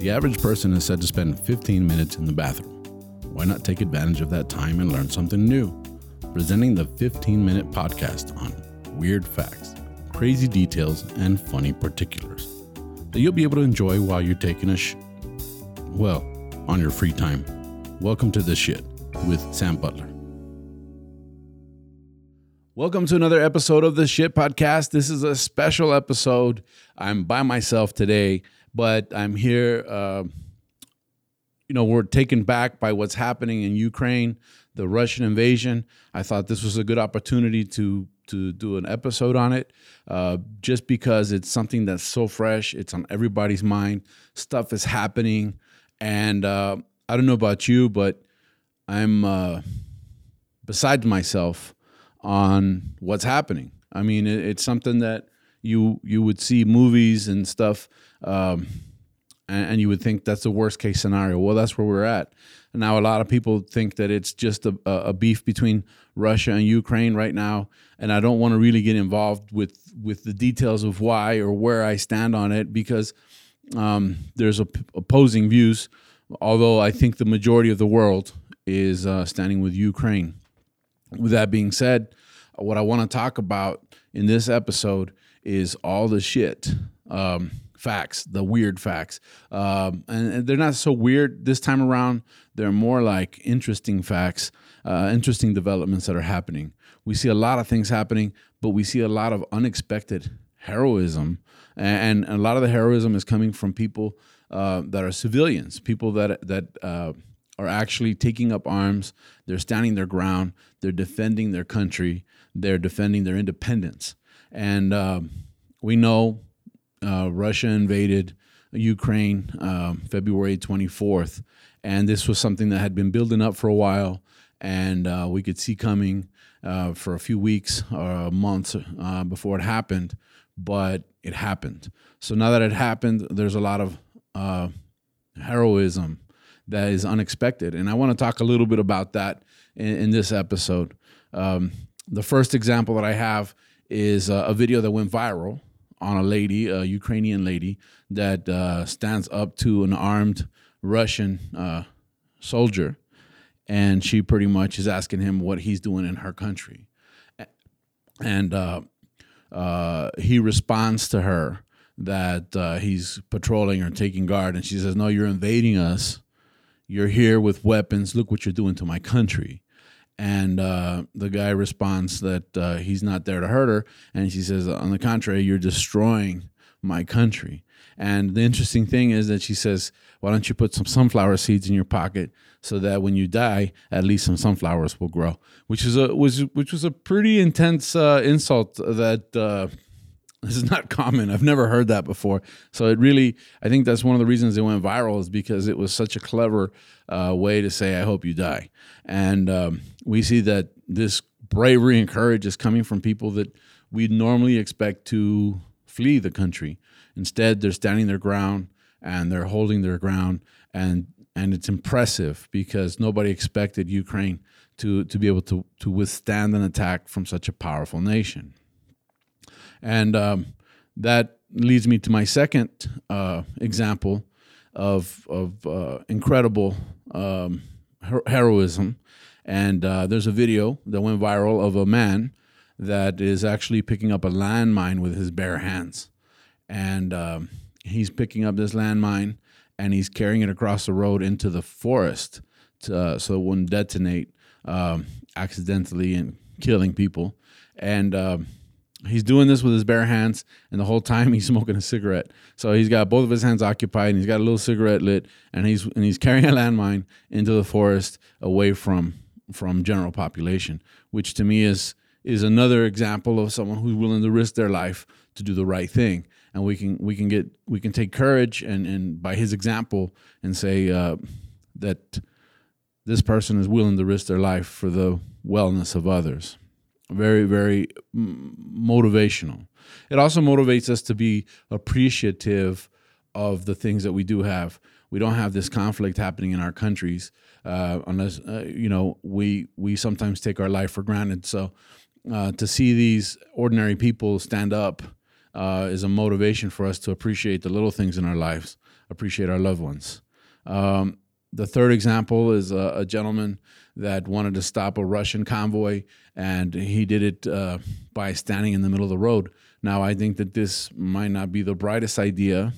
The average person is said to spend 15 minutes in the bathroom. Why not take advantage of that time and learn something new? Presenting the 15 minute podcast on weird facts, crazy details, and funny particulars that you'll be able to enjoy while you're taking a sh. Well, on your free time. Welcome to This Shit with Sam Butler. Welcome to another episode of the Shit Podcast. This is a special episode. I'm by myself today, but I'm here. Uh, you know, we're taken back by what's happening in Ukraine, the Russian invasion. I thought this was a good opportunity to to do an episode on it, uh, just because it's something that's so fresh. It's on everybody's mind. Stuff is happening, and uh, I don't know about you, but I'm uh, beside myself on what's happening. I mean, it, it's something that you you would see movies and stuff, um, and, and, you would think that's the worst case scenario. Well, that's where we're at now. A lot of people think that it's just a, a beef between Russia and Ukraine right now, and I don't want to really get involved with with the details of why or where I stand on it because um, there's opposing views. Although I think the majority of the world is uh, standing with Ukraine. With that being said, what I want to talk about in this episode is all the shit um, facts, the weird facts. Um, and, they're not so weird this time around. They're more like interesting facts, uh, interesting developments that are happening. We see a lot of things happening, but we see a lot of unexpected heroism. And, a lot of the heroism is coming from people uh, that are civilians, people that, that, uh, are actually taking up arms. They're standing their ground. They're defending their country. They're defending their independence. And uh, we know uh, Russia invaded Ukraine um, February 24th. And this was something that had been building up for a while. And uh, we could see coming uh, for a few weeks or months uh, before it happened. But it happened. So now that it happened, there's a lot of uh, heroism that is unexpected. And I want to talk a little bit about that in, in this episode. Um, the first example that I have is a, a, video that went viral on a lady, a Ukrainian lady, that uh, stands up to an armed Russian uh, soldier. And she pretty much is asking him what he's doing in her country. And uh, uh he responds to her that uh, he's patrolling or taking guard. And she says, No, you're invading us you're here with weapons. Look what you're doing to my country. And uh, the guy responds that uh, he's not there to hurt her. And she says, on the contrary, you're destroying my country. And the interesting thing is that she says, why don't you put some sunflower seeds in your pocket so that when you die, at least some sunflowers will grow? Which is a was which was a pretty intense uh, insult that uh, this is not common. I've never heard that before. So it really, I think that's one of the reasons it went viral is because it was such a clever uh, way to say, I hope you die. And um, we see that this bravery and courage is coming from people that we'd normally expect to flee the country. Instead, they're standing their ground and they're holding their ground. And, and it's impressive because nobody expected Ukraine to, to be able to, to withstand an attack from such a powerful nation. And um, that leads me to my second uh, example of, of uh, incredible um, her- heroism. And uh, there's a video that went viral of a man that is actually picking up a landmine with his bare hands. And um, he's picking up this landmine and he's carrying it across the road into the forest to, uh, so it wouldn't detonate um, accidentally and killing people. And um, he's doing this with his bare hands and the whole time he's smoking a cigarette. So he's got both of his hands occupied and he's got a little cigarette lit and he's and he's carrying a landmine into the forest away from from general population which to me is is another example of someone who's willing to risk their life to do the right thing. And we can we can get we can take courage and and by his example and say uh, that this person is willing to risk their life for the wellness of others very very motivational. It also motivates us to be appreciative of the things that we do have. We don't have this conflict happening in our countries uh, unless uh, you know we we sometimes take our life for granted. So uh, to see these ordinary people stand up uh, is a motivation for us to appreciate the little things in our lives, appreciate our loved ones. Um, the third example is a, a, gentleman that wanted to stop a Russian convoy, and he did it uh, by standing in the middle of the road. Now, I think that this might not be the brightest idea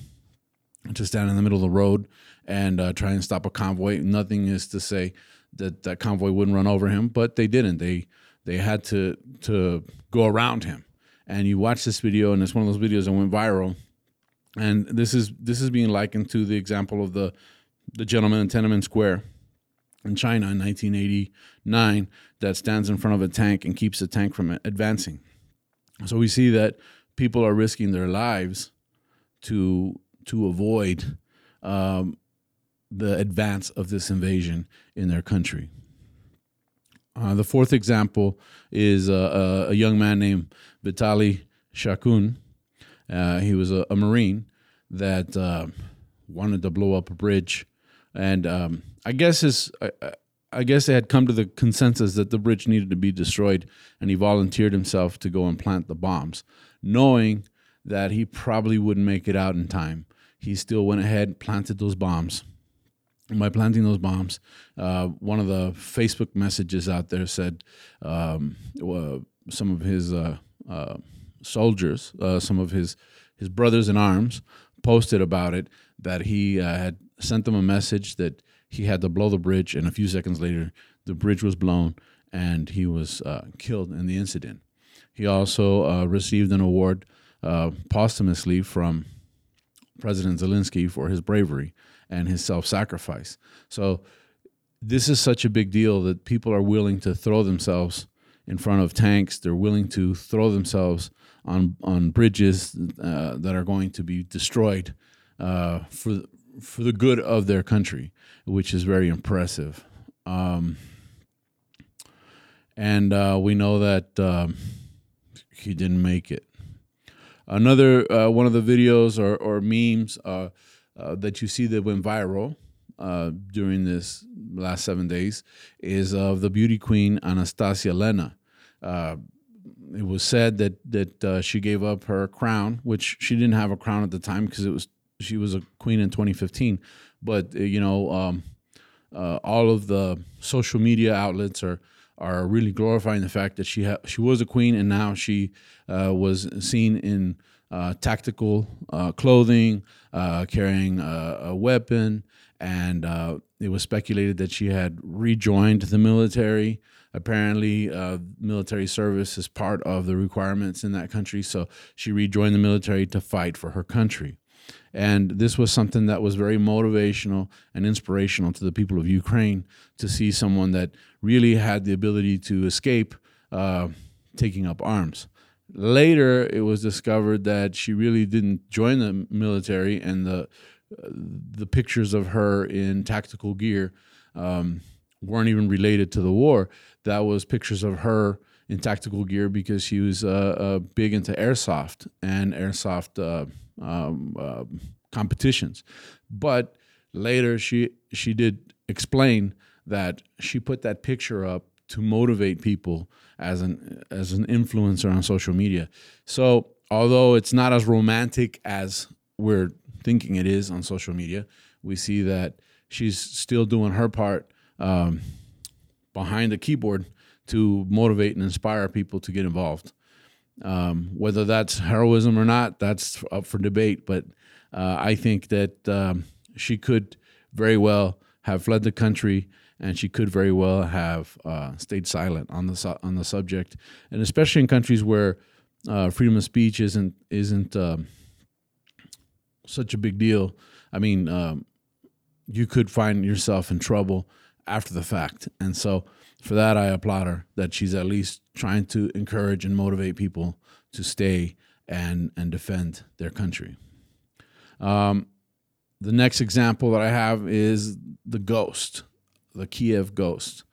to stand in the middle of the road and uh, try and stop a convoy. Nothing is to say that that convoy wouldn't run over him, but they didn't. They they had to to go around him. And you watch this video, and it's one of those videos that went viral. And this is this is being likened to the example of the the gentleman in Tiananmen Square in China in 1989 that stands in front of a tank and keeps the tank from advancing. So we see that people are risking their lives to to avoid um, the advance of this invasion in their country. Uh, the fourth example is uh, a young man named Vitali Skakun. Uh, he was a, a Marine that uh, wanted to blow up a bridge, and um, I guess his, I, I guess they had come to the consensus that the bridge needed to be destroyed, and he volunteered himself to go and plant the bombs, knowing that he probably wouldn't make it out in time. He still went ahead, and planted those bombs, And by planting those bombs, uh, one of the Facebook messages out there said um, some of his uh, uh, soldiers, uh, some of his his brothers in arms, posted about it that he uh, had sent them a message that he had to blow the bridge, and a few seconds later, the bridge was blown and he was uh, killed in the incident. He also received an award posthumously from President Zelensky for his bravery and his self sacrifice. So, this is such a big deal that people are willing to throw themselves in front of tanks. They're willing to throw themselves on on bridges uh, that are going to be destroyed uh, for for the good of their country, which is very impressive. Um, and uh, we know that um, he didn't make it. Another uh, one of the videos or, or memes uh, uh, that you see that went viral uh, during this last seven days is of the beauty queen Anastasia Lenna. Uh, it was said that that she gave up her crown, which she didn't have a crown at the time because it was she was a queen in 2015. But uh, you know, um, uh, all of the social media outlets are are really glorifying the fact that she ha- she was a queen and now she was seen in uh, tactical uh, clothing, uh, carrying a, a, weapon, and uh, it was speculated that she had rejoined the military. Apparently, uh, military service is part of the requirements in that country, so she rejoined the military to fight for her country. And this was something that was very motivational and inspirational to the people of Ukraine to see someone that really had the ability to escape uh, taking up arms. Later, it was discovered that she really didn't join the military, and the the pictures of her in tactical gear um, weren't even related to the war. That was pictures of her in tactical gear because she was uh, uh, big into airsoft and airsoft uh, um, uh, competitions. But later, she she did explain that she put that picture up to motivate people as an as an influencer on social media. So although it's not as romantic as we're thinking it is on social media, we see that she's still doing her part um, behind the keyboard to motivate and inspire people to get involved. Um, whether that's heroism or not, that's up for debate. But uh, I think that um, she could very well have fled the country and she could very well have uh, stayed silent on the su- on the subject, and especially in countries where uh, freedom of speech isn't isn't um, such a big deal. I mean, um, you could find yourself in trouble after the fact, and so for that, I applaud her that she's at least trying to encourage and motivate people to stay and and defend their country. Um, the next example that I have is the ghost the Kiev Ghost.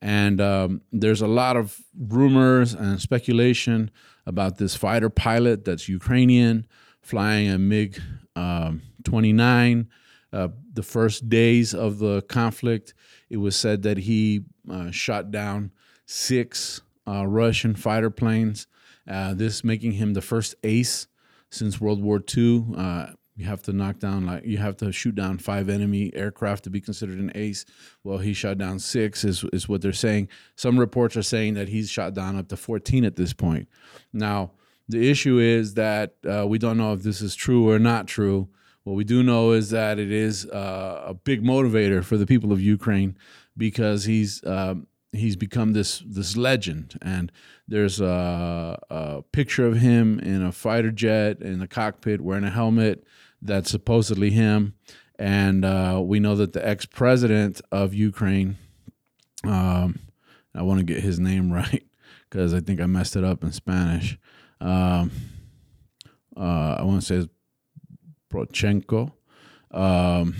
And um, there's a lot of rumors and speculation about this fighter pilot that's Ukrainian flying a MiG um, 29. Uh, the first days of the conflict, it was said that he uh, shot down six uh, Russian fighter planes, uh, this making him the first ace since World War II. Uh, you have to knock down like you have to shoot down five enemy aircraft to be considered an ace. Well, he shot down six, is is what they're saying. Some reports are saying that he's shot down up to fourteen at this point. Now, the issue is that uh, we don't know if this is true or not true. What we do know is that it is uh, a big motivator for the people of Ukraine because he's uh, he's become this this legend, and there's a, a picture of him in a fighter jet in the cockpit wearing a helmet that's supposedly him. And uh, we know that the ex president of Ukraine, um, I want to get his name right because I think I messed it up in Spanish. Um, uh, I want to say Poroshenko, um,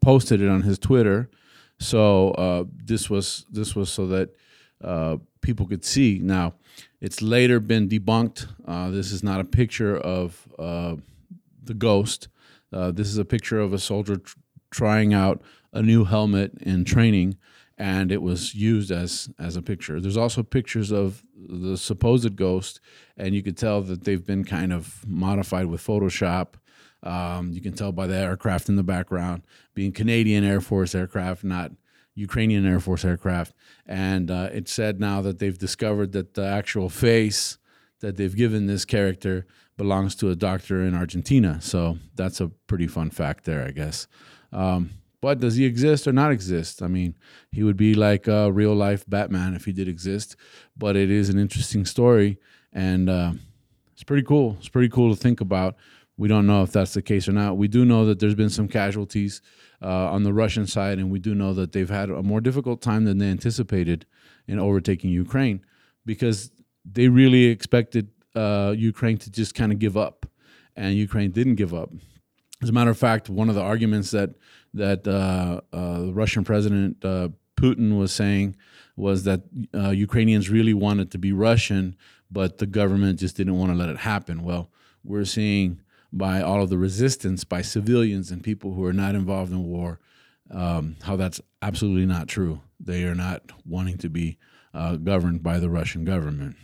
posted it on his Twitter. So uh, this was this was so that uh, people could see. Now, it's later been debunked. Uh, this is not a picture of uh, the ghost. Uh, this is a picture of a soldier tr- trying out a new helmet in training, and it was used as as a picture. There's also pictures of the supposed ghost, and you could tell that they've been kind of modified with Photoshop. Um, you can tell by the aircraft in the background being Canadian Air Force aircraft, not Ukrainian Air Force aircraft. And uh, it's said now that they've discovered that the actual face that they've given this character belongs to a doctor in Argentina. So that's a pretty fun fact there, I guess. Um, but does he exist or not exist? I mean, he would be like a real life Batman if he did exist. But it is an interesting story, and uh, it's pretty cool. It's pretty cool to think about. We don't know if that's the case or not. We do know that there's been some casualties uh, on the Russian side, and we do know that they've had a more difficult time than they anticipated in overtaking Ukraine because they really expected uh, Ukraine to just kind of give up, and Ukraine didn't give up. As a matter of fact, one of the arguments that that uh, uh, the Russian President uh, Putin was saying was that uh, Ukrainians really wanted to be Russian, but the government just didn't want to let it happen. Well, we're seeing by all of the resistance by civilians and people who are not involved in war um, how that's absolutely not true. They are not wanting to be uh, governed by the Russian government.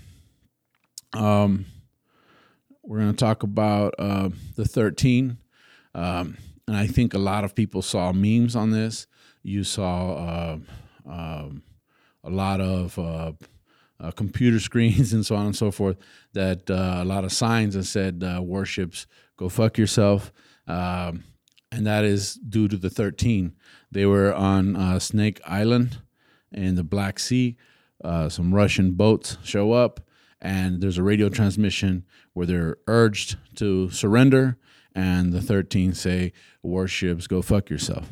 Um, we're going to talk about uh, the 13. Um, and I think a lot of people saw memes on this. You saw uh, um, a lot of uh, uh computer screens and so on and so forth that uh, a lot of signs that said uh, warships go fuck yourself. Um, and that is due to the 13. They were on Snake Island in the Black Sea. some Russian boats show up and there's a radio transmission where they're urged to surrender, and the 13 say, "Warships, go fuck yourself."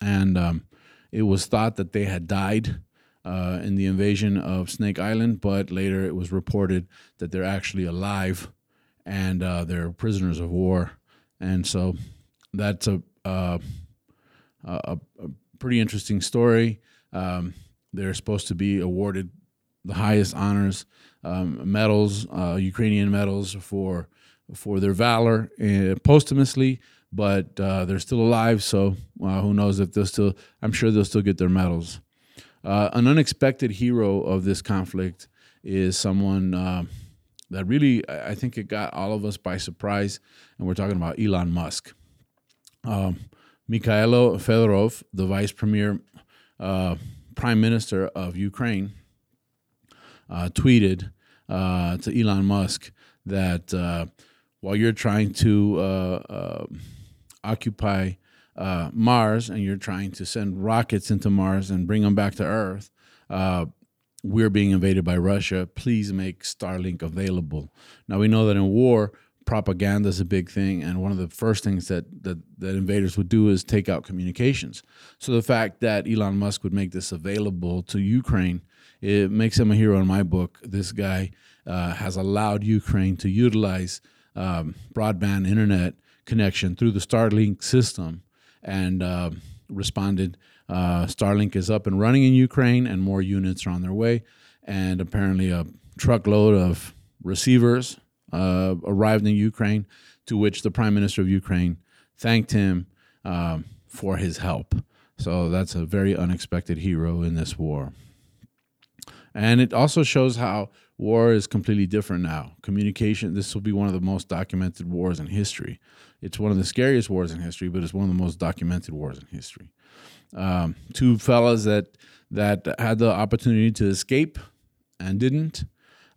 And um, it was thought that they had died uh, in the invasion of Snake Island, but later it was reported that they're actually alive and uh, they're prisoners of war. And so that's a uh, a, a, pretty interesting story. Um, they're supposed to be awarded the highest honors, um, medals, uh, Ukrainian medals for for their valor uh, posthumously, but uh, they're still alive. So uh, who knows if they'll still? I'm sure they'll still get their medals. Uh, an unexpected hero of this conflict is someone uh, that really I think it got all of us by surprise, and we're talking about Elon Musk. Um, Mikhailo Fedorov, the vice premier, prime minister of Ukraine uh, tweeted uh, to Elon Musk that uh, while you're trying to uh, uh, occupy uh, Mars and you're trying to send rockets into Mars and bring them back to Earth, we're being invaded by Russia. Please make Starlink available. Now we know that in war, propaganda is a big thing, and one of the first things that, that that invaders would do is take out communications. So the fact that Elon Musk would make this available to Ukraine it makes him a hero in my book. This guy uh, has allowed Ukraine to utilize um, broadband internet connection through the Starlink system and uh, responded. Uh, Starlink is up and running in Ukraine, and more units are on their way. And apparently, a truckload of receivers uh, arrived in Ukraine, to which the Prime Minister of Ukraine thanked him um, for his help. So that's a very unexpected hero in this war. And it also shows how War is completely different now. Communication, this will be one of the most documented wars in history. It's one of the scariest wars in history, but it's one of the most documented wars in history. Um, two fellas that that had the opportunity to escape and didn't.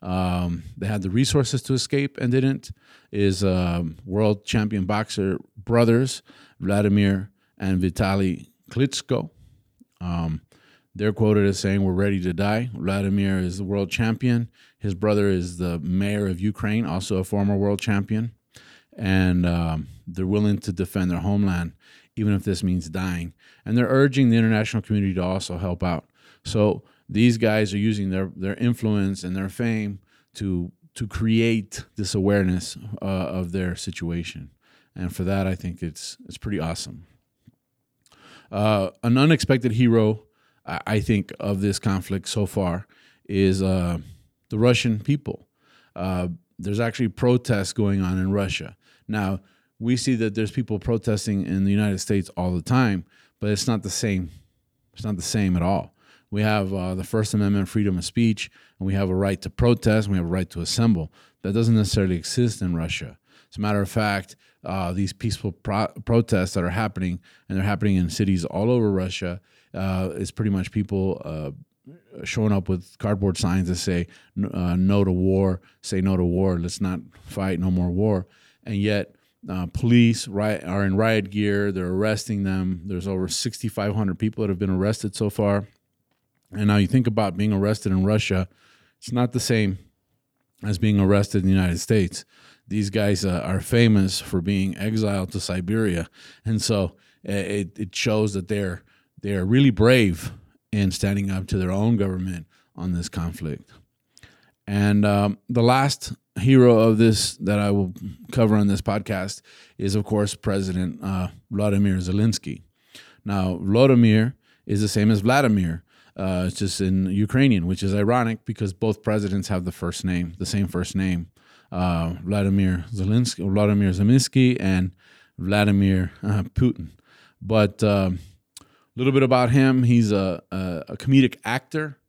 Um, they had the resources to escape and didn't. Is um, world champion boxer brothers Vladimir and Vitaly Klitschko. Um, they're quoted as saying, We're ready to die. Vladimir is the world champion. His brother is the mayor of Ukraine, also a former world champion. And um, they're willing to defend their homeland, even if this means dying. And they're urging the international community to also help out. So these guys are using their, their influence and their fame to, to create this awareness uh, of their situation. And for that, I think it's, it's pretty awesome. Uh, an unexpected hero I think, of this conflict so far is uh, the Russian people. Uh, there's actually protests going on in Russia. Now, we see that there's people protesting in the United States all the time, but it's not the same. It's not the same at all. We have uh, the First Amendment, freedom of speech, and we have a right to protest, and we have a right to assemble. That doesn't necessarily exist in Russia. As a matter of fact, uh, these peaceful pro- protests that are happening, and they're happening in cities all over Russia, uh, is pretty much people uh, showing up with cardboard signs that say uh, no to war, say no to war, let's not fight, no more war. And yet, uh, police right, are in riot gear, they're arresting them. There's over 6,500 people that have been arrested so far. And now you think about being arrested in Russia, it's not the same as being arrested in the United States. These guys uh, are famous for being exiled to Siberia. And so it, it shows that they're they are really brave in standing up to their own government on this conflict. And um, the last hero of this that I will cover on this podcast is, of course, President uh, Vladimir Zelensky. Now, Volodymyr is the same as Vladimir. Uh, it's just in Ukrainian, which is ironic because both presidents have the first name, the same first name. Uh, Vladimir Zelensky, Vladimir Zelensky, and Vladimir uh, Putin. But um, little bit about him. He's a, a, a comedic actor,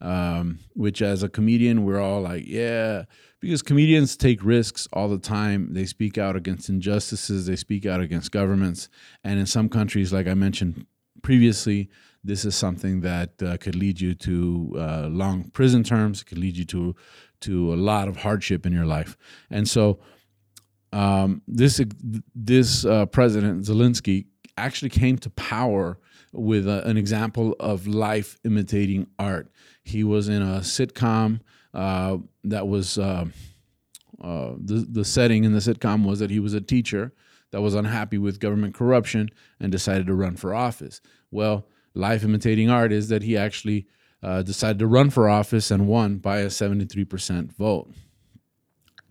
um, which as a comedian, we're all like, yeah, because comedians take risks all the time. They speak out against injustices, they speak out against governments. And in some countries, like I mentioned previously, this is something that uh, could lead you to uh, long prison terms. It could lead you to to a lot of hardship in your life. And so, um, this this uh, president Zelensky actually came to power with a, an example of life imitating art. He was in a sitcom uh, that was uh, uh, the the setting in the sitcom was that he was a teacher that was unhappy with government corruption and decided to run for office. Well, life imitating art is that he actually uh, decided to run for office and won by a 73% vote.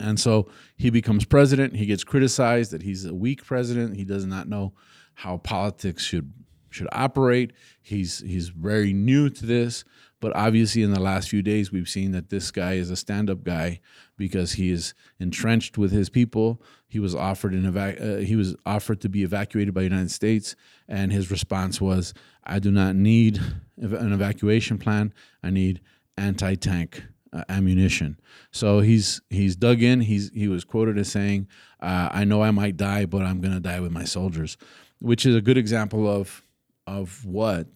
And so he becomes president. He gets criticized that he's a weak president. He does not know how politics should should operate. He's he's very new to this, but obviously in the last few days we've seen that this guy is a stand-up guy because he is entrenched with his people. He was offered an evac- uh, he was offered to be evacuated by the United States, and his response was, "I do not need an evacuation plan. I need anti-tank." Uh, ammunition. So he's he's dug in. He's he was quoted as saying, uh, "I know I might die, but I'm going to die with my soldiers," which is a good example of of what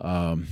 um,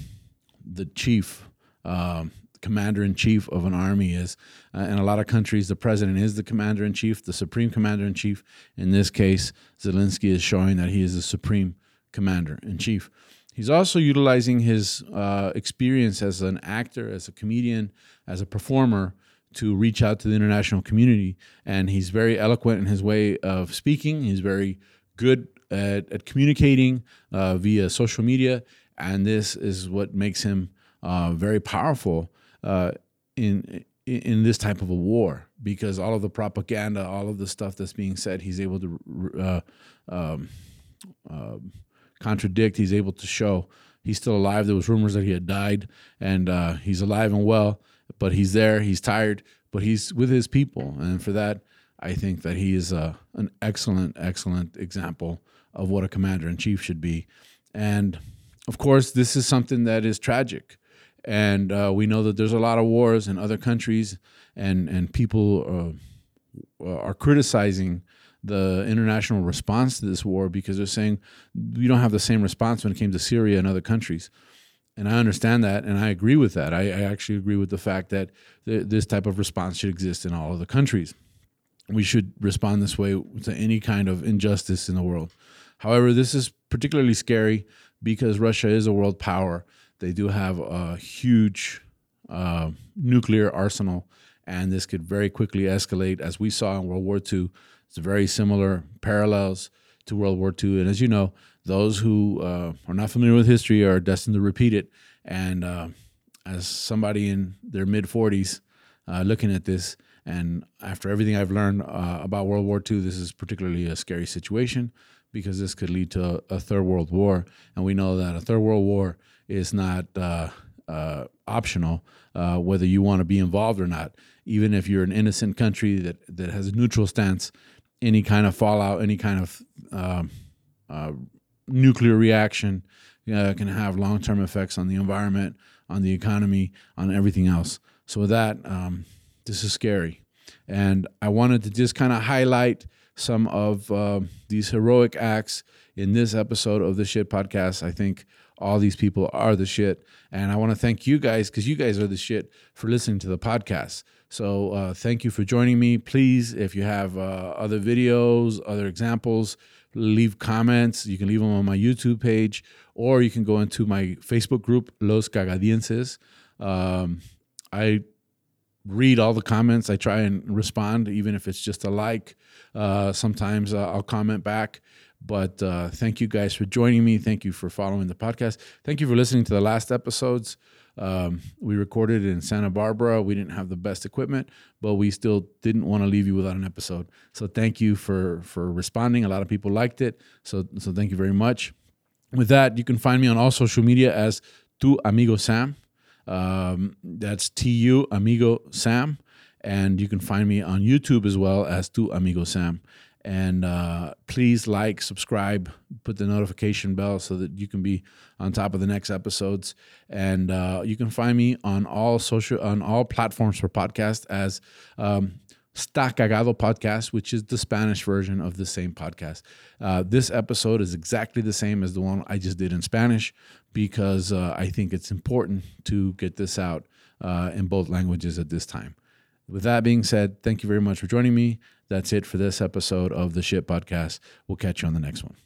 the chief, um, commander in chief of an army is. Uh, in a lot of countries, the president is the commander in chief, the supreme commander in chief. In this case, Zelensky is showing that he is the supreme commander in chief. He's also utilizing his uh, experience as an actor, as a comedian, as a performer to reach out to the international community. And he's very eloquent in his way of speaking. He's very good at, at communicating uh, via social media, and this is what makes him uh, very powerful uh, in in this type of a war because all of the propaganda, all of the stuff that's being said, he's able to uh, um, uh, contradict. He's able to show he's still alive. There was rumors that he had died, and uh, he's alive and well. But he's there. He's tired, but he's with his people, and for that, I think that he is uh, an excellent, excellent example of what a commander in chief should be. And of course, this is something that is tragic. and uh, we know that there's a lot of wars in other countries, and and people uh, are criticizing the international response to this war because they're saying we don't have the same response when it came to Syria and other countries. And I understand that, and I agree with that. I, I actually agree with the fact that th- this type of response should exist in all of the countries. We should respond this way to any kind of injustice in the world. However, this is particularly scary because Russia is a world power. They do have a huge uh, nuclear arsenal, and this could very quickly escalate, as we saw in World War II. It's very similar parallels to World War II. And as you know, those who uh, are not familiar with history are destined to repeat it. And uh, as somebody in their mid 40s uh, looking at this, and after everything I've learned uh, about World War II, this is particularly a scary situation because this could lead to a, third world war. And we know that a third world war is not uh, uh, optional, whether you want to be involved or not. Even if you're an innocent country that, that has a neutral stance, any kind of fallout, any kind of um, uh, nuclear reaction uh, can have long term effects on the environment, on the economy, on everything else. So, with that, um, this is scary. And I wanted to just kind of highlight some of uh, these heroic acts in this episode of the Shit Podcast. I think all these people are the shit. And I want to thank you guys because you guys are the shit for listening to the podcast. So uh, thank you for joining me. Please, if you have uh, other videos, other examples, leave comments. You can leave them on my YouTube page, or you can go into my Facebook group, Los Cagadienses. Um, I read all the comments. I try and respond, even if it's just a like. Uh, sometimes uh, I'll comment back. But uh, thank you guys for joining me. Thank you for following the podcast. Thank you for listening to the last episodes. Um, we recorded in Santa Barbara. We didn't have the best equipment, but we still didn't want to leave you without an episode. So thank you for for responding. A lot of people liked it. So so thank you very much. With that, you can find me on all social media as Tu Amigo Sam. Um, that's T U Amigo Sam. And you can find me on YouTube as well as Tu Amigo Sam. And uh, please like, subscribe, put the notification bell so that you can be on top of the next episodes. And uh, you can find me on all social on all platforms for podcast as um, Cagado podcast, which is the Spanish version of the same podcast. Uh, this episode is exactly the same as the one I just did in Spanish because uh, I think it's important to get this out uh, in both languages at this time. With that being said, thank you very much for joining me. That's it for this episode of the Shit Podcast. We'll catch you on the next one.